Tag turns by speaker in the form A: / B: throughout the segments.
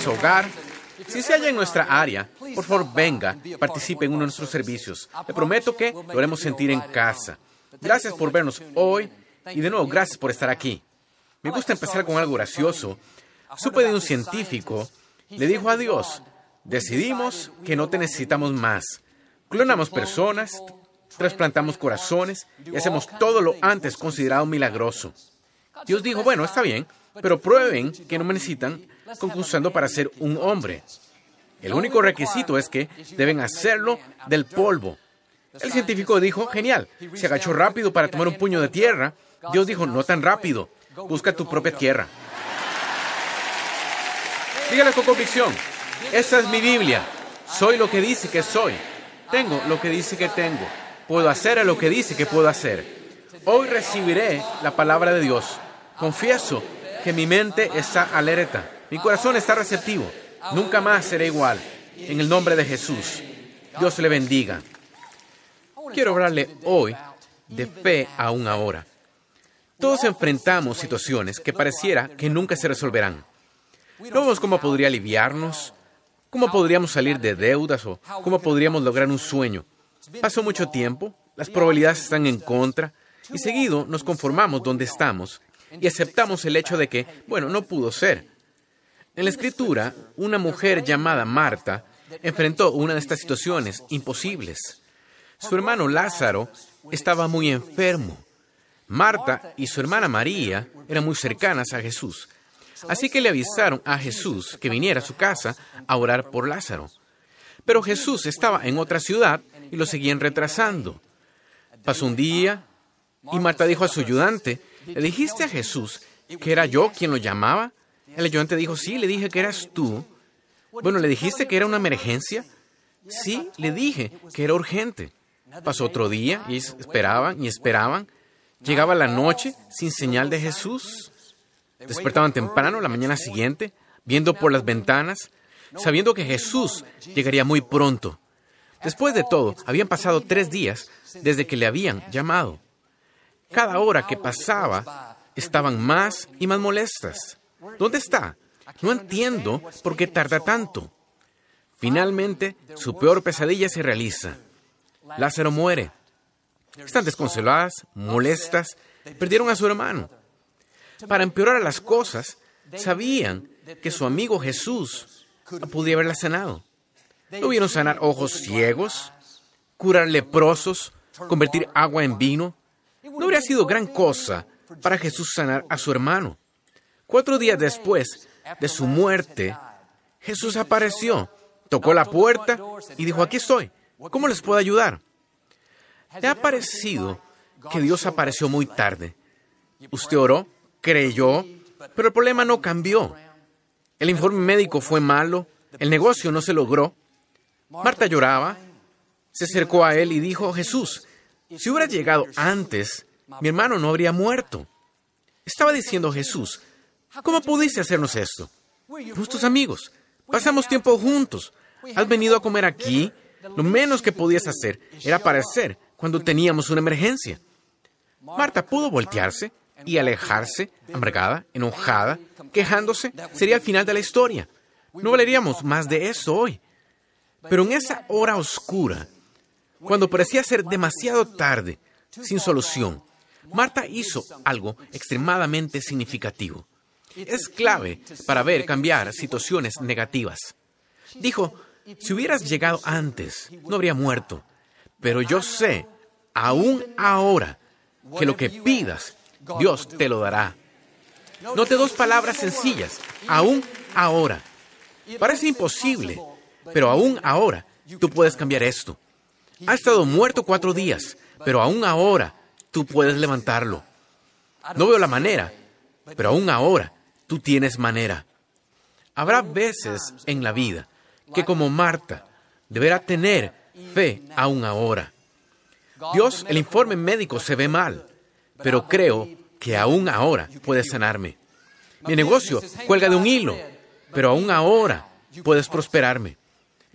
A: su hogar. Si se halla en nuestra área, por favor venga, participe en uno de nuestros servicios. Le prometo que lo haremos sentir en casa. Gracias por vernos hoy y de nuevo gracias por estar aquí. Me gusta empezar con algo gracioso. Supe de un científico, le dijo a Dios, decidimos que no te necesitamos más. Clonamos personas, trasplantamos corazones y hacemos todo lo antes considerado milagroso. Dios dijo, bueno, está bien, pero prueben que no me necesitan concursando para ser un hombre. El único requisito es que deben hacerlo del polvo. El científico dijo, genial, se agachó rápido para tomar un puño de tierra. Dios dijo, no tan rápido, busca tu propia tierra. Dígale con convicción, esta es mi Biblia, soy lo que dice que soy, tengo lo que dice que tengo, puedo hacer lo que dice que puedo hacer. Hoy recibiré la palabra de Dios. Confieso que mi mente está alerta, mi corazón está receptivo, nunca más seré igual. En el nombre de Jesús, Dios le bendiga. Quiero hablarle hoy de fe aún ahora. Todos enfrentamos situaciones que pareciera que nunca se resolverán. No vemos cómo podría aliviarnos, cómo podríamos salir de deudas o cómo podríamos lograr un sueño. Pasó mucho tiempo, las probabilidades están en contra y seguido nos conformamos donde estamos y aceptamos el hecho de que, bueno, no pudo ser. En la escritura, una mujer llamada Marta enfrentó una de estas situaciones imposibles. Su hermano Lázaro estaba muy enfermo. Marta y su hermana María eran muy cercanas a Jesús. Así que le avisaron a Jesús que viniera a su casa a orar por Lázaro. Pero Jesús estaba en otra ciudad y lo seguían retrasando. Pasó un día y Marta dijo a su ayudante, ¿le dijiste a Jesús que era yo quien lo llamaba? El ayudante dijo, sí, le dije que eras tú. Bueno, ¿le dijiste que era una emergencia? Sí, le dije que era urgente. Pasó otro día y esperaban y esperaban. Llegaba la noche sin señal de Jesús. Despertaban temprano la mañana siguiente, viendo por las ventanas, sabiendo que Jesús llegaría muy pronto. Después de todo, habían pasado tres días desde que le habían llamado. Cada hora que pasaba, estaban más y más molestas. ¿Dónde está? No entiendo por qué tarda tanto. Finalmente, su peor pesadilla se realiza. Lázaro muere. Están desconsoladas, molestas, perdieron a su hermano. Para empeorar las cosas, sabían que su amigo Jesús podía haberla sanado. No vieron sanar ojos ciegos, curar leprosos, convertir agua en vino. No habría sido gran cosa para Jesús sanar a su hermano. Cuatro días después de su muerte, Jesús apareció, tocó la puerta y dijo, aquí estoy, ¿cómo les puedo ayudar? ¿Le ha parecido que Dios apareció muy tarde? Usted oró, creyó, pero el problema no cambió. El informe médico fue malo, el negocio no se logró. Marta lloraba, se acercó a él y dijo, Jesús, si hubiera llegado antes, mi hermano no habría muerto. Estaba diciendo Jesús, ¿cómo pudiste hacernos esto? Nuestros amigos, pasamos tiempo juntos. Has venido a comer aquí. Lo menos que podías hacer era aparecer cuando teníamos una emergencia. Marta pudo voltearse y alejarse, amargada, enojada, quejándose. Sería el final de la historia. No valeríamos más de eso hoy. Pero en esa hora oscura, cuando parecía ser demasiado tarde, sin solución, Marta hizo algo extremadamente significativo. Es clave para ver cambiar situaciones negativas. Dijo, si hubieras llegado antes, no habría muerto. Pero yo sé, aún ahora, que lo que pidas, Dios te lo dará. Note dos palabras sencillas, aún ahora. Parece imposible, pero aún ahora tú puedes cambiar esto. Ha estado muerto cuatro días, pero aún ahora tú puedes levantarlo. No veo la manera, pero aún ahora tú tienes manera. Habrá veces en la vida que como Marta deberá tener fe aún ahora. Dios, el informe médico se ve mal, pero creo que aún ahora puedes sanarme. Mi negocio cuelga de un hilo, pero aún ahora puedes prosperarme.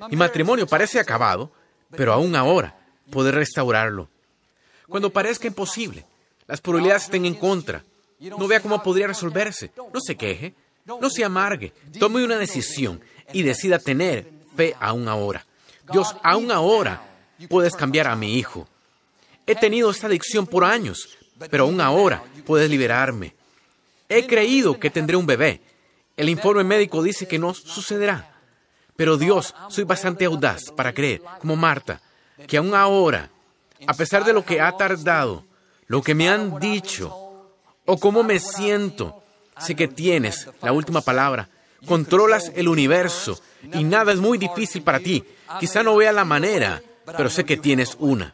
A: Mi matrimonio parece acabado, pero aún ahora puedes restaurarlo. Cuando parezca imposible, las probabilidades estén en contra, no vea cómo podría resolverse, no se queje, No se amargue. Tome una decisión y decida tener fe aún ahora. Dios, aún ahora puedes cambiar a mi hijo. He tenido esta adicción por años, pero aún ahora puedes liberarme. He creído que tendré un bebé. El informe médico dice que no sucederá. Pero Dios, soy bastante audaz para creer, como Marta, que aún ahora, a pesar de lo que ha tardado, lo que me han dicho o cómo me siento, sé que tienes la última palabra. Controlas el universo y nada es muy difícil para ti. Quizá no vea la manera, pero sé que tienes una.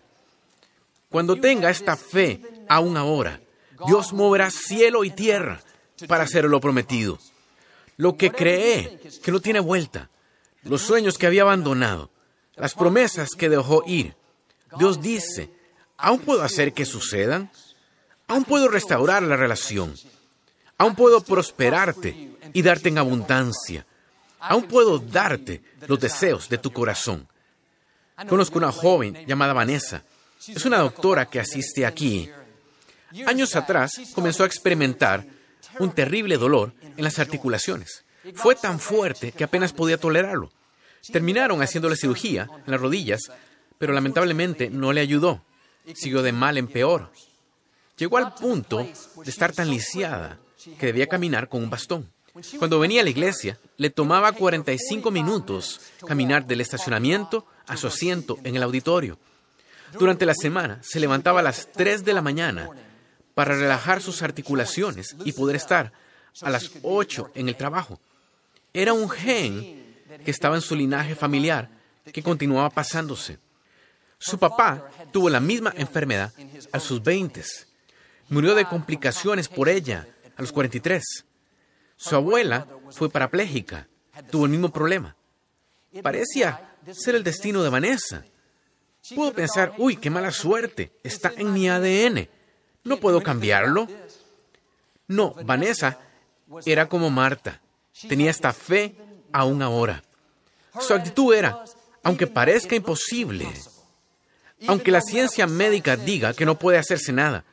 A: Cuando tenga esta fe, aún ahora, Dios moverá cielo y tierra para hacer lo prometido. Lo que cree que no tiene vuelta, los sueños que había abandonado, las promesas que dejó ir. Dios dice, ¿aún puedo hacer que sucedan? ¿Aún puedo restaurar la relación? ¿Aún puedo prosperarte y darte en abundancia? ¿Aún puedo darte los deseos de tu corazón? Conozco una joven llamada Vanessa. Es una doctora que asiste aquí. Años atrás comenzó a experimentar un terrible dolor en las articulaciones. Fue tan fuerte que apenas podía tolerarlo. Terminaron haciéndole cirugía en las rodillas, pero lamentablemente no le ayudó. Siguió de mal en peor. Llegó al punto de estar tan lisiada que debía caminar con un bastón. Cuando venía a la iglesia, le tomaba 45 minutos caminar del estacionamiento a su asiento en el auditorio. Durante la semana se levantaba a las 3 de la mañana para relajar sus articulaciones y poder estar a las 8 en el trabajo. Era un gen que estaba en su linaje familiar que continuaba pasándose. Su papá tuvo la misma enfermedad a sus 20. Murió de complicaciones por ella a los 43. Su abuela fue parapléjica, tuvo el mismo problema. Parecía ser el destino de Vanessa. Puedo pensar, uy, qué mala suerte, está en mi ADN. ¿No puedo cambiarlo? No, Vanessa era como Marta. Tenía esta fe aún ahora. Su actitud era, aunque parezca imposible, aunque la ciencia médica diga que no puede hacerse nada,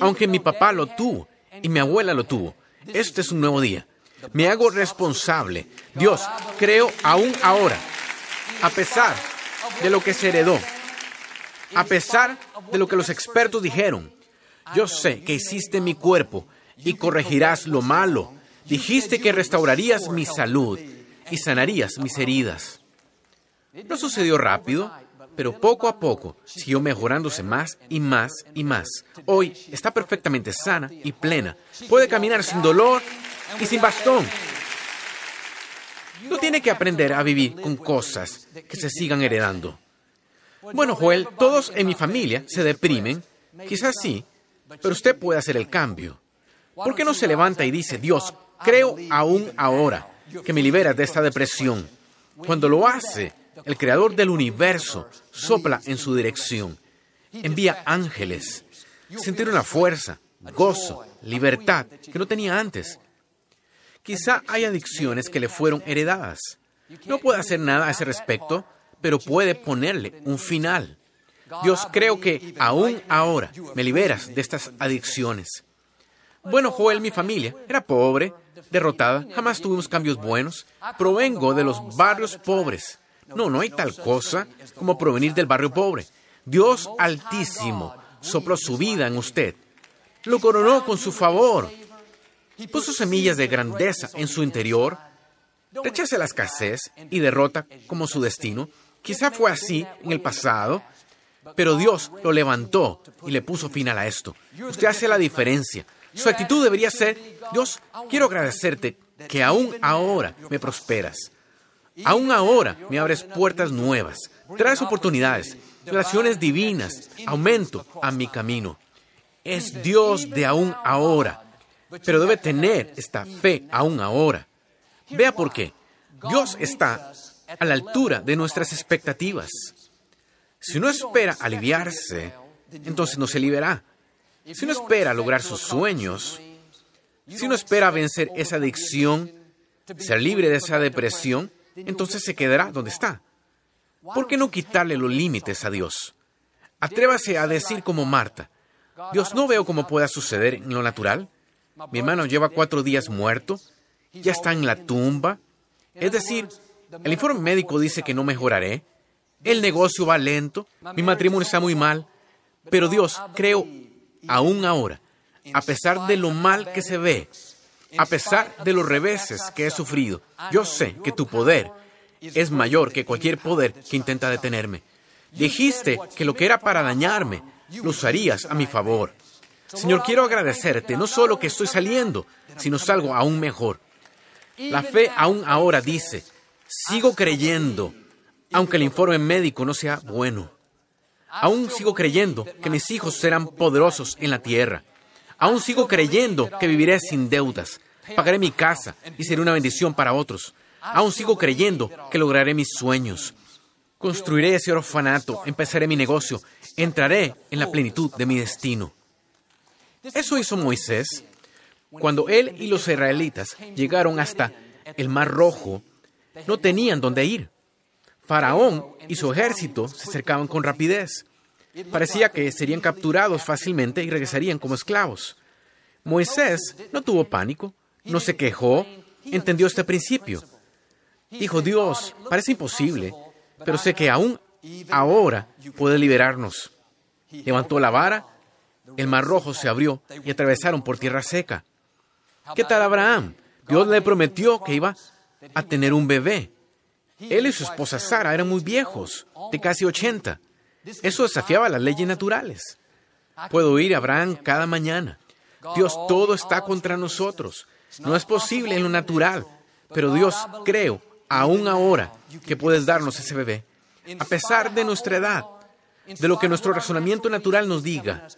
A: aunque mi papá lo tuvo y mi abuela lo tuvo, este es un nuevo día. Me hago responsable. Dios, creo aún ahora, a pesar de lo que se heredó, a pesar de lo que los expertos dijeron, yo sé que hiciste mi cuerpo y corregirás lo malo. Dijiste que restaurarías mi salud y sanarías mis heridas. No sucedió rápido, pero poco a poco siguió mejorándose más y más y más. Hoy está perfectamente sana y plena. Puede caminar sin dolor y sin bastón. No tiene que aprender a vivir con cosas que se sigan heredando. Bueno, Joel, todos en mi familia se deprimen. Quizás sí, pero usted puede hacer el cambio. ¿Por qué no se levanta y dice, Dios, creo aún ahora que me liberas de esta depresión? Cuando lo hace, el creador del universo sopla en su dirección, envía ángeles, sentir una fuerza, gozo, libertad que no tenía antes. Quizá hay adicciones que le fueron heredadas. No puede hacer nada a ese respecto, pero puede ponerle un final. Dios, creo que aún ahora me liberas de estas adicciones. Bueno, Joel, mi familia era pobre, derrotada, jamás tuvimos cambios buenos. Provengo de los barrios pobres. No, no hay tal cosa como provenir del barrio pobre. Dios Altísimo sopló su vida en usted. Lo coronó con su favor. Puso semillas de grandeza en su interior. Rechace la escasez y derrota como su destino. Quizá fue así en el pasado, pero Dios lo levantó y le puso final a esto. Usted hace la diferencia. Su actitud debería ser, Dios, quiero agradecerte que aún ahora me prosperas. Aún ahora me abres puertas nuevas, traes oportunidades, relaciones divinas, aumento a mi camino. Es Dios de aún ahora, pero debe tener esta fe aún ahora. Vea por qué. Dios está a la altura de nuestras expectativas. Si uno espera aliviarse, entonces no se liberará. Si uno espera lograr sus sueños, si uno espera vencer esa adicción, ser libre de esa depresión, entonces se quedará donde está. ¿Por qué no quitarle los límites a Dios? Atrévase a decir como Marta, Dios no veo cómo pueda suceder en lo natural. Mi hermano lleva cuatro días muerto ya está en la tumba. Es decir, el informe médico dice que no mejoraré, el negocio va lento, mi matrimonio está muy mal, pero Dios, creo, aún ahora, a pesar de lo mal que se ve, a pesar de los reveses que he sufrido, yo sé que tu poder es mayor que cualquier poder que intenta detenerme. Dijiste que lo que era para dañarme, lo usarías a mi favor. Señor, quiero agradecerte no solo que estoy saliendo, sino salgo aún mejor. La fe aún ahora dice, sigo creyendo, aunque el informe médico no sea bueno. Aún sigo creyendo que mis hijos serán poderosos en la tierra. Aún sigo creyendo que viviré sin deudas, pagaré mi casa y seré una bendición para otros. Aún sigo creyendo que lograré mis sueños. Construiré ese orfanato, empezaré mi negocio, entraré en la plenitud de mi destino. Eso hizo Moisés cuando él y los israelitas llegaron hasta el Mar Rojo, no tenían dónde ir. Faraón y su ejército se acercaban con rapidez. Parecía que serían capturados fácilmente y regresarían como esclavos. Moisés no tuvo pánico, no se quejó, entendió este principio. Dijo, Dios, parece imposible, pero sé que aún ahora puede liberarnos. Levantó la vara, el mar rojo se abrió y atravesaron por tierra seca. ¿Qué tal Abraham? Dios le prometió que iba a tener un bebé. Él y su esposa Sara eran muy viejos, de casi 80. Eso desafiaba las leyes naturales. Puedo oír a Abraham cada mañana. Dios, todo está contra nosotros. No es posible en lo natural, pero Dios, creo, aún ahora, que puedes darnos ese bebé. A pesar de nuestra edad, de lo que nuestro razonamiento natural nos diga,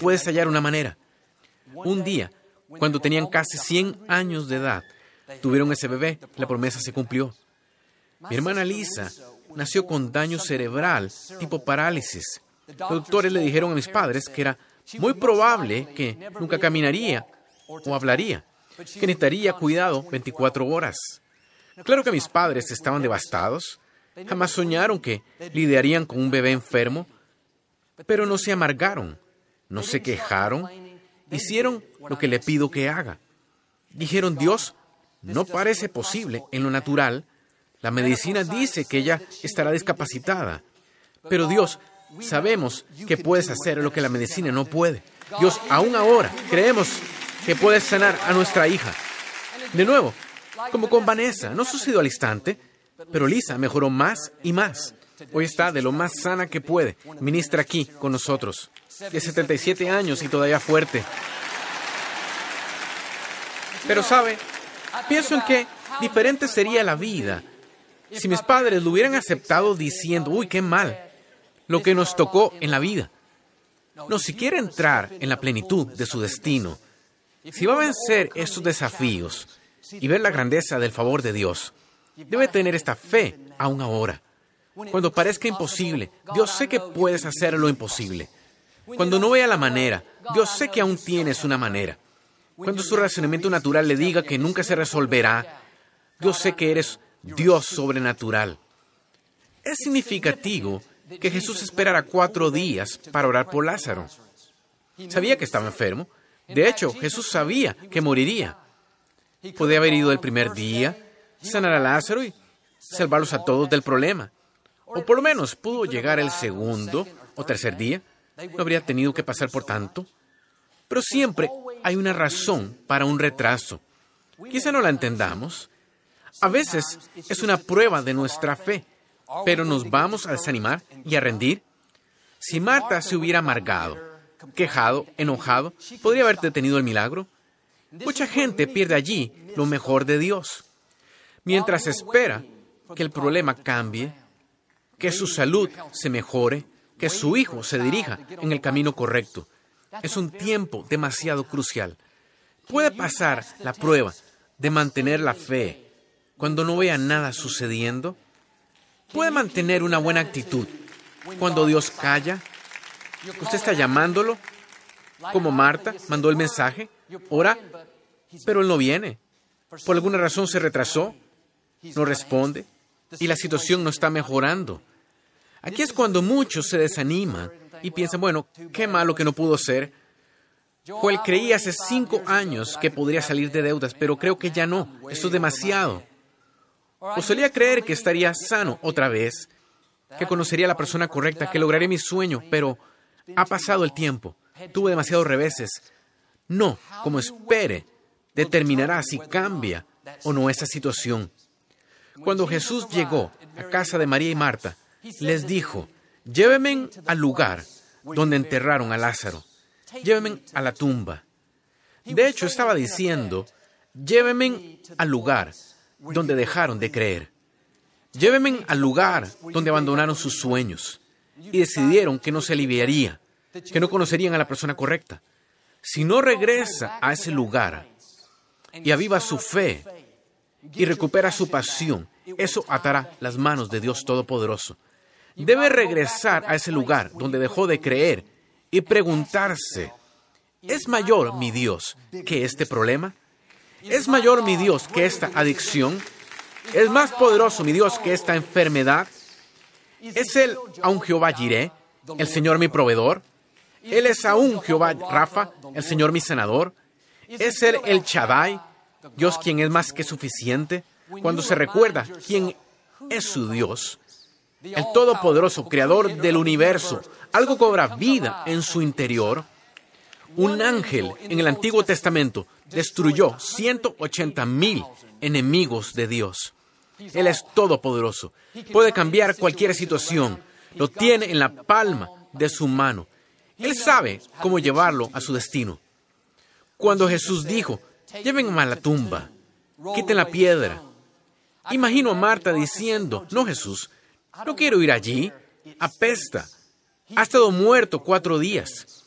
A: puedes hallar una manera. Un día, cuando tenían casi 100 años de edad, tuvieron ese bebé, la promesa se cumplió. Mi hermana Lisa nació con daño cerebral, tipo parálisis. Los doctores le dijeron a mis padres que era muy probable que nunca caminaría o hablaría, que necesitaría cuidado 24 horas. Claro que mis padres estaban devastados, jamás soñaron que lidiarían con un bebé enfermo, pero no se amargaron, no se quejaron, hicieron lo que le pido que haga. Dijeron, Dios, no parece posible en lo natural, la medicina dice que ella estará discapacitada, pero Dios, sabemos que puedes hacer lo que la medicina no puede. Dios, aún ahora creemos que puedes sanar a nuestra hija. De nuevo, como con Vanessa, no sucedió al instante, pero Lisa mejoró más y más. Hoy está de lo más sana que puede. Ministra aquí con nosotros. De 77 años y todavía fuerte. Pero sabe, pienso en que diferente sería la vida si mis padres lo hubieran aceptado diciendo, uy, qué mal, lo que nos tocó en la vida. No, si quiere entrar en la plenitud de su destino, si va a vencer estos desafíos y ver la grandeza del favor de Dios, debe tener esta fe aún ahora. Cuando parezca imposible, Dios sé que puedes hacer lo imposible. Cuando no vea la manera, Dios sé que aún tienes una manera. Cuando su razonamiento natural le diga que nunca se resolverá, Dios sé que eres Dios sobrenatural. Es significativo que Jesús esperara cuatro días para orar por Lázaro. Sabía que estaba enfermo. De hecho, Jesús sabía que moriría. Podía haber ido el primer día, sanar a Lázaro y salvarlos a todos del problema. O por lo menos pudo llegar el segundo o tercer día. No habría tenido que pasar por tanto. Pero siempre hay una razón para un retraso. Quizá no la entendamos, a veces es una prueba de nuestra fe, pero nos vamos a desanimar y a rendir. Si Marta se hubiera amargado, quejado, enojado, ¿podría haber detenido el milagro? Mucha gente pierde allí lo mejor de Dios. Mientras espera que el problema cambie, que su salud se mejore, que su hijo se dirija en el camino correcto. Es un tiempo demasiado crucial. Puede pasar la prueba de mantener la fe cuando no vea nada sucediendo? ¿Puede mantener una buena actitud cuando Dios calla? ¿Usted está llamándolo? Como Marta mandó el mensaje, ora, pero él no viene. Por alguna razón se retrasó, no responde y la situación no está mejorando. Aquí es cuando muchos se desaniman y piensan, bueno, qué malo que no pudo ser. Joel creía hace cinco años que podría salir de deudas, pero creo que ya no. Esto es demasiado. O solía creer que estaría sano otra vez, que conocería a la persona correcta, que lograría mi sueño, pero ha pasado el tiempo. Tuve demasiados reveses. No, como espere, determinará si cambia o no esa situación. Cuando Jesús llegó a casa de María y Marta, les dijo, llévenme al lugar donde enterraron a Lázaro, llévenme a la tumba. De hecho, estaba diciendo, llévenme al lugar donde dejaron de creer. Llévenme al lugar donde abandonaron sus sueños y decidieron que no se aliviaría, que no conocerían a la persona correcta. Si no regresa a ese lugar y aviva su fe y recupera su pasión, eso atará las manos de Dios Todopoderoso. Debe regresar a ese lugar donde dejó de creer y preguntarse, ¿es mayor mi Dios que este problema? ¿Es mayor mi Dios que esta adicción? ¿Es más poderoso mi Dios que esta enfermedad? ¿Es Él aún Jehová Jireh, el Señor mi proveedor? ¿Él es aún Jehová Rafa, el Señor mi sanador? ¿Es Él el Chadai, Dios quien es más que suficiente? Cuando se recuerda quién es su Dios, el Todopoderoso, Creador del universo, algo cobra vida en su interior. Un ángel en el Antiguo Testamento destruyó 180 mil enemigos de Dios. Él es todopoderoso. Puede cambiar cualquier situación. Lo tiene en la palma de su mano. Él sabe cómo llevarlo a su destino. Cuando Jesús dijo, llévenme a la tumba, quiten la piedra. Imagino a Marta diciendo, no Jesús, no quiero ir allí, apesta. Ha estado muerto cuatro días.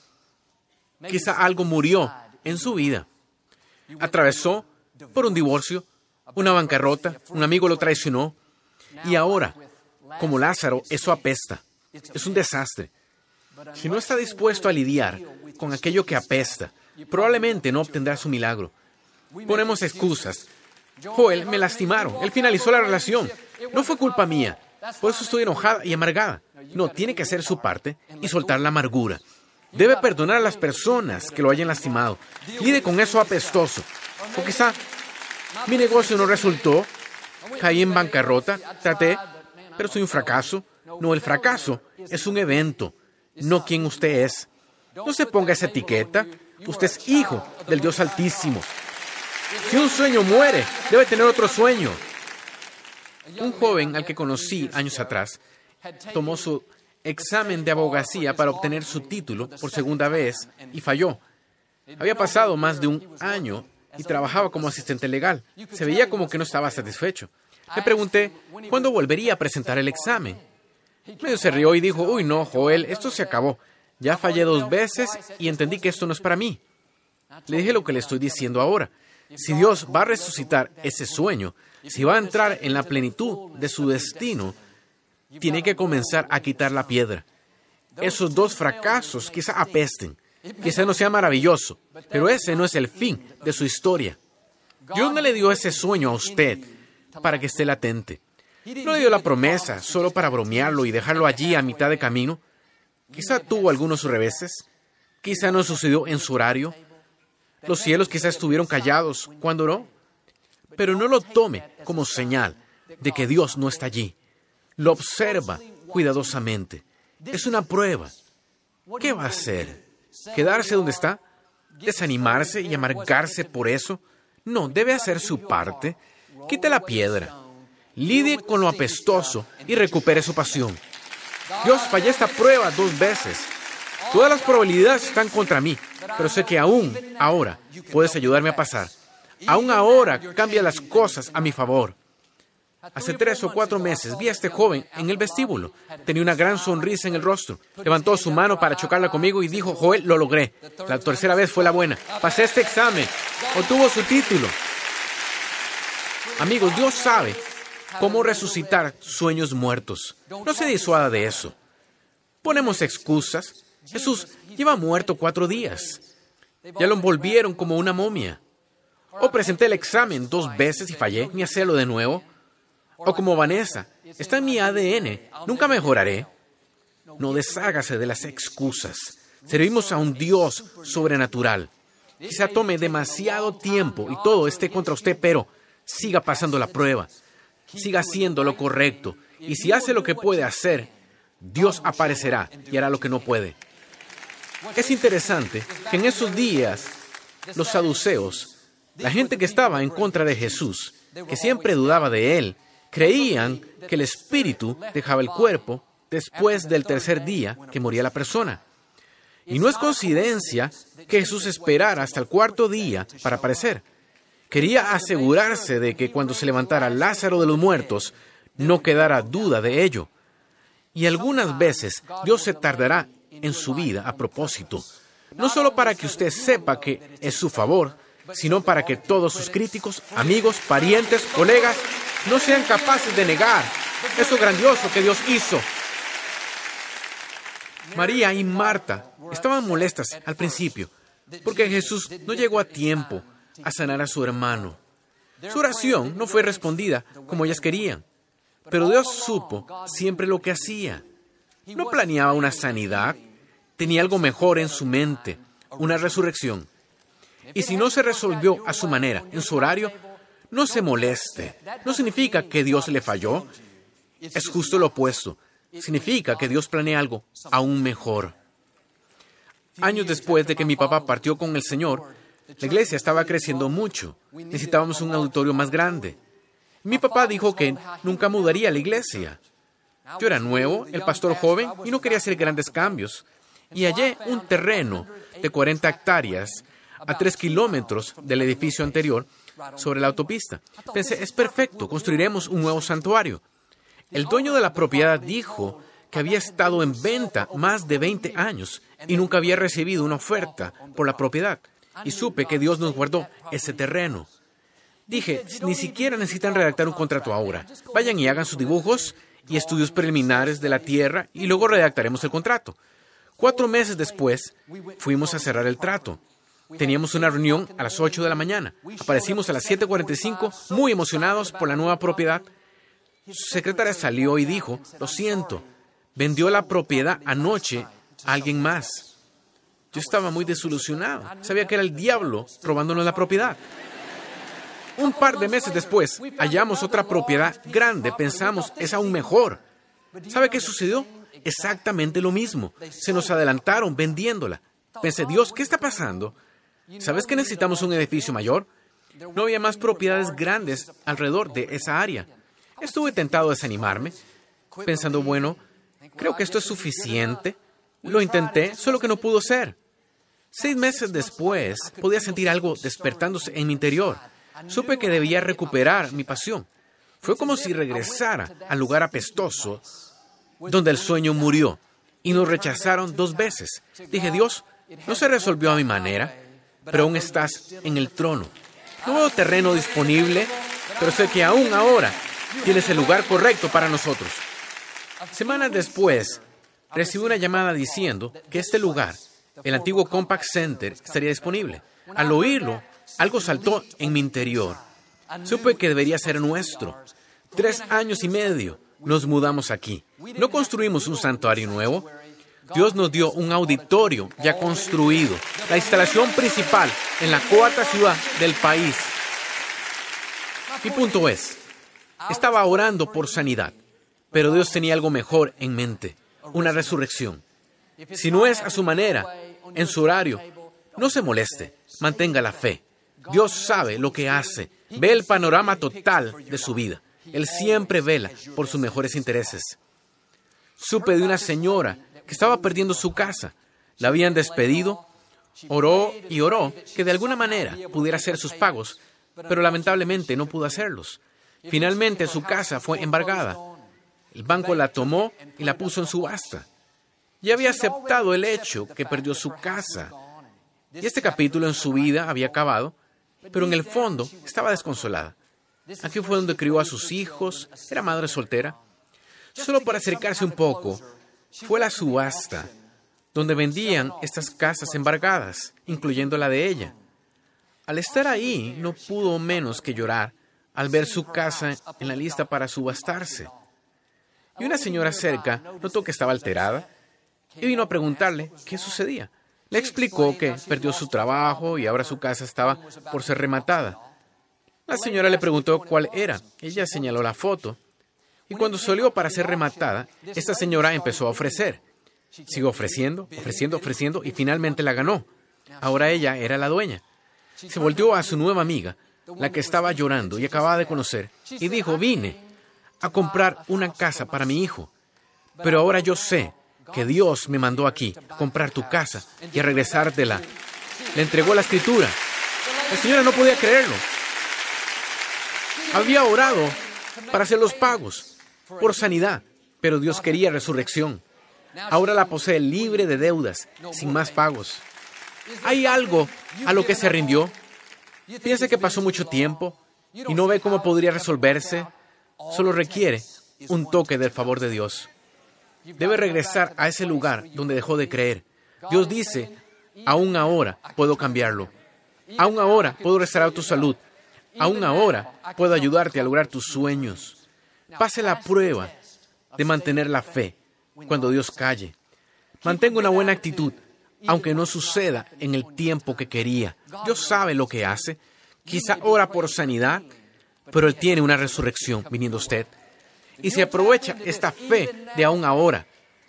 A: Quizá algo murió en su vida. Atravesó por un divorcio, una bancarrota, un amigo lo traicionó. Y ahora, como Lázaro, eso apesta. Es un desastre. Si no está dispuesto a lidiar con aquello que apesta, probablemente no obtendrá su milagro. Ponemos excusas. Joel, me lastimaron. Él finalizó la relación. No fue culpa mía. Por eso estoy enojada y amargada. No, tiene que hacer su parte y soltar la amargura. Debe perdonar a las personas que lo hayan lastimado. Lide con eso apestoso. O quizá mi negocio no resultó, caí en bancarrota, traté, pero soy un fracaso. No, el fracaso es un evento, no quien usted es. No se ponga esa etiqueta. Usted es hijo del Dios Altísimo. Si un sueño muere, debe tener otro sueño. Un joven al que conocí años atrás tomó su examen de abogacía para obtener su título por segunda vez y falló. Había pasado más de un año y trabajaba como asistente legal. Se veía como que no estaba satisfecho. Le pregunté cuándo volvería a presentar el examen. Medio se rió y dijo, uy, no, Joel, esto se acabó. Ya fallé dos veces y entendí que esto no es para mí. Le dije lo que le estoy diciendo ahora. Si Dios va a resucitar ese sueño, si va a entrar en la plenitud de su destino, tiene que comenzar a quitar la piedra. Esos dos fracasos quizá apesten, quizá no sea maravilloso, pero ese no es el fin de su historia. Dios no le dio ese sueño a usted para que esté latente. No le dio la promesa solo para bromearlo y dejarlo allí a mitad de camino. Quizá tuvo algunos reveses, quizá no sucedió en su horario. Los cielos quizá estuvieron callados cuando no. Pero no lo tome como señal de que Dios no está allí. Lo observa cuidadosamente. Es una prueba. ¿Qué va a hacer? ¿Quedarse donde está? ¿Desanimarse y amargarse por eso? No, debe hacer su parte. Quite la piedra. Lidie con lo apestoso y recupere su pasión. Dios, fallé esta prueba dos veces. Todas las probabilidades están contra mí, pero sé que aún ahora puedes ayudarme a pasar. Aún ahora cambia las cosas a mi favor. Hace tres o cuatro meses vi a este joven en el vestíbulo. Tenía una gran sonrisa en el rostro. Levantó su mano para chocarla conmigo y dijo, Joel, lo logré. La tercera vez fue la buena. Pasé este examen. Obtuvo su título. Amigos, Dios sabe cómo resucitar sueños muertos. No se disuada de eso. Ponemos excusas. Jesús lleva muerto cuatro días. Ya lo envolvieron como una momia. O presenté el examen dos veces y fallé, ni hacerlo de nuevo. O como Vanessa, está en mi ADN, nunca mejoraré. No deshágase de las excusas. Servimos a un Dios sobrenatural. Quizá tome demasiado tiempo y todo esté contra usted, pero siga pasando la prueba. Siga haciendo lo correcto. Y si hace lo que puede hacer, Dios aparecerá y hará lo que no puede. Es interesante que en esos días los saduceos, la gente que estaba en contra de Jesús, que siempre dudaba de él, creían que el espíritu dejaba el cuerpo después del tercer día que moría la persona. Y no es coincidencia que Jesús esperara hasta el cuarto día para aparecer. Quería asegurarse de que cuando se levantara Lázaro de los muertos, no quedara duda de ello. Y algunas veces Dios se tardará en su vida a propósito, no solo para que usted sepa que es su favor, sino para que todos sus críticos, amigos, parientes, colegas, no sean capaces de negar eso grandioso que Dios hizo. María y Marta estaban molestas al principio porque Jesús no llegó a tiempo a sanar a su hermano. Su oración no fue respondida como ellas querían, pero Dios supo siempre lo que hacía. No planeaba una sanidad, tenía algo mejor en su mente, una resurrección. Y si no se resolvió a su manera, en su horario, no se moleste. No significa que Dios le falló. Es justo lo opuesto. Significa que Dios planea algo aún mejor. Años después de que mi papá partió con el Señor, la iglesia estaba creciendo mucho. Necesitábamos un auditorio más grande. Mi papá dijo que nunca mudaría la iglesia. Yo era nuevo, el pastor joven, y no quería hacer grandes cambios. Y hallé un terreno de 40 hectáreas a 3 kilómetros del edificio anterior sobre la autopista. Pensé, es perfecto, construiremos un nuevo santuario. El dueño de la propiedad dijo que había estado en venta más de 20 años y nunca había recibido una oferta por la propiedad. Y supe que Dios nos guardó ese terreno. Dije, ni siquiera necesitan redactar un contrato ahora. Vayan y hagan sus dibujos y estudios preliminares de la tierra y luego redactaremos el contrato. Cuatro meses después, fuimos a cerrar el trato. Teníamos una reunión a las 8 de la mañana. Aparecimos a las 7.45 muy emocionados por la nueva propiedad. Su secretaria salió y dijo, lo siento, vendió la propiedad anoche a alguien más. Yo estaba muy desilusionado. Sabía que era el diablo robándonos la propiedad. Un par de meses después, hallamos otra propiedad grande. Pensamos, es aún mejor. ¿Sabe qué sucedió? Exactamente lo mismo. Se nos adelantaron vendiéndola. Pensé, Dios, ¿qué está pasando? ¿Sabes que necesitamos un edificio mayor? No había más propiedades grandes alrededor de esa área. Estuve tentado a desanimarme, pensando, bueno, creo que esto es suficiente. Lo intenté, solo que no pudo ser. Seis meses después, podía sentir algo despertándose en mi interior. Supe que debía recuperar mi pasión. Fue como si regresara al lugar apestoso donde el sueño murió y nos rechazaron dos veces. Dije, Dios, no se resolvió a mi manera pero aún estás en el trono. No veo terreno disponible, pero sé que aún ahora tienes el lugar correcto para nosotros. Semanas después, recibí una llamada diciendo que este lugar, el antiguo Compact Center, estaría disponible. Al oírlo, algo saltó en mi interior. Supe que debería ser nuestro. Tres años y medio nos mudamos aquí. No construimos un santuario nuevo, Dios nos dio un auditorio ya construido, la instalación principal en la cuarta ciudad del país. Mi punto es, estaba orando por sanidad, pero Dios tenía algo mejor en mente, una resurrección. Si no es a su manera, en su horario, no se moleste, mantenga la fe. Dios sabe lo que hace, ve el panorama total de su vida. Él siempre vela por sus mejores intereses. Supe de una señora estaba perdiendo su casa. La habían despedido, oró y oró que de alguna manera pudiera hacer sus pagos, pero lamentablemente no pudo hacerlos. Finalmente su casa fue embargada. El banco la tomó y la puso en subasta. Ya había aceptado el hecho que perdió su casa. Y este capítulo en su vida había acabado, pero en el fondo estaba desconsolada. Aquí fue donde crió a sus hijos, era madre soltera. Solo para acercarse un poco fue la subasta donde vendían estas casas embargadas, incluyendo la de ella. Al estar ahí, no pudo menos que llorar al ver su casa en la lista para subastarse. Y una señora cerca notó que estaba alterada y vino a preguntarle qué sucedía. Le explicó que perdió su trabajo y ahora su casa estaba por ser rematada. La señora le preguntó cuál era. Ella señaló la foto. Y cuando salió para ser rematada, esta señora empezó a ofrecer. Siguió ofreciendo, ofreciendo, ofreciendo y finalmente la ganó. Ahora ella era la dueña. Se volteó a su nueva amiga, la que estaba llorando y acababa de conocer, y dijo, vine a comprar una casa para mi hijo. Pero ahora yo sé que Dios me mandó aquí a comprar tu casa y a regresártela. Le entregó la escritura. La señora no podía creerlo. Había orado para hacer los pagos por sanidad, pero Dios quería resurrección. Ahora la posee libre de deudas, sin más pagos. ¿Hay algo a lo que se rindió? Piensa que pasó mucho tiempo y no ve cómo podría resolverse. Solo requiere un toque del favor de Dios. Debe regresar a ese lugar donde dejó de creer. Dios dice, aún ahora puedo cambiarlo. Aún ahora puedo restaurar tu salud. Aún ahora puedo ayudarte a lograr tus sueños. Pase la prueba de mantener la fe cuando Dios calle. Mantenga una buena actitud, aunque no suceda en el tiempo que quería. Dios sabe lo que hace. Quizá ora por sanidad, pero Él tiene una resurrección viniendo usted. Y se aprovecha esta fe de aún ahora.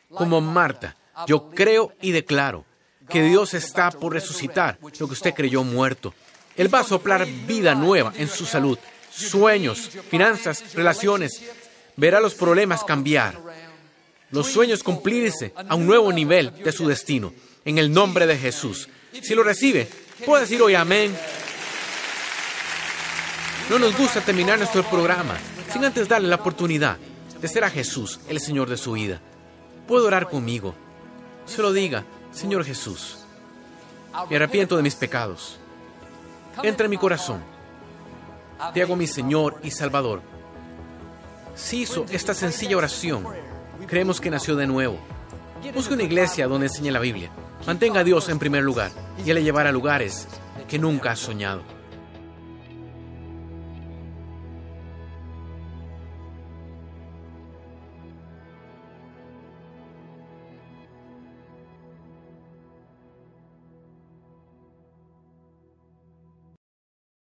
A: Como Marta, yo creo y declaro que Dios está por resucitar lo que usted creyó muerto. Él va a soplar vida nueva en su salud, sueños, finanzas, relaciones. Verá los problemas cambiar, los sueños cumplirse a un nuevo nivel de su destino, en el nombre de Jesús. Si lo recibe, puede decir hoy amén. No nos gusta terminar nuestro programa sin antes darle la oportunidad de ser a Jesús el Señor de su vida. Puede orar conmigo. Se lo diga, Señor Jesús, me arrepiento de mis pecados. Entra en mi corazón. Te hago mi Señor y Salvador. Si hizo esta sencilla oración, creemos que nació de nuevo. Busque una iglesia donde enseñe la Biblia. Mantenga a Dios en primer lugar y Él le llevará a lugares que nunca has soñado.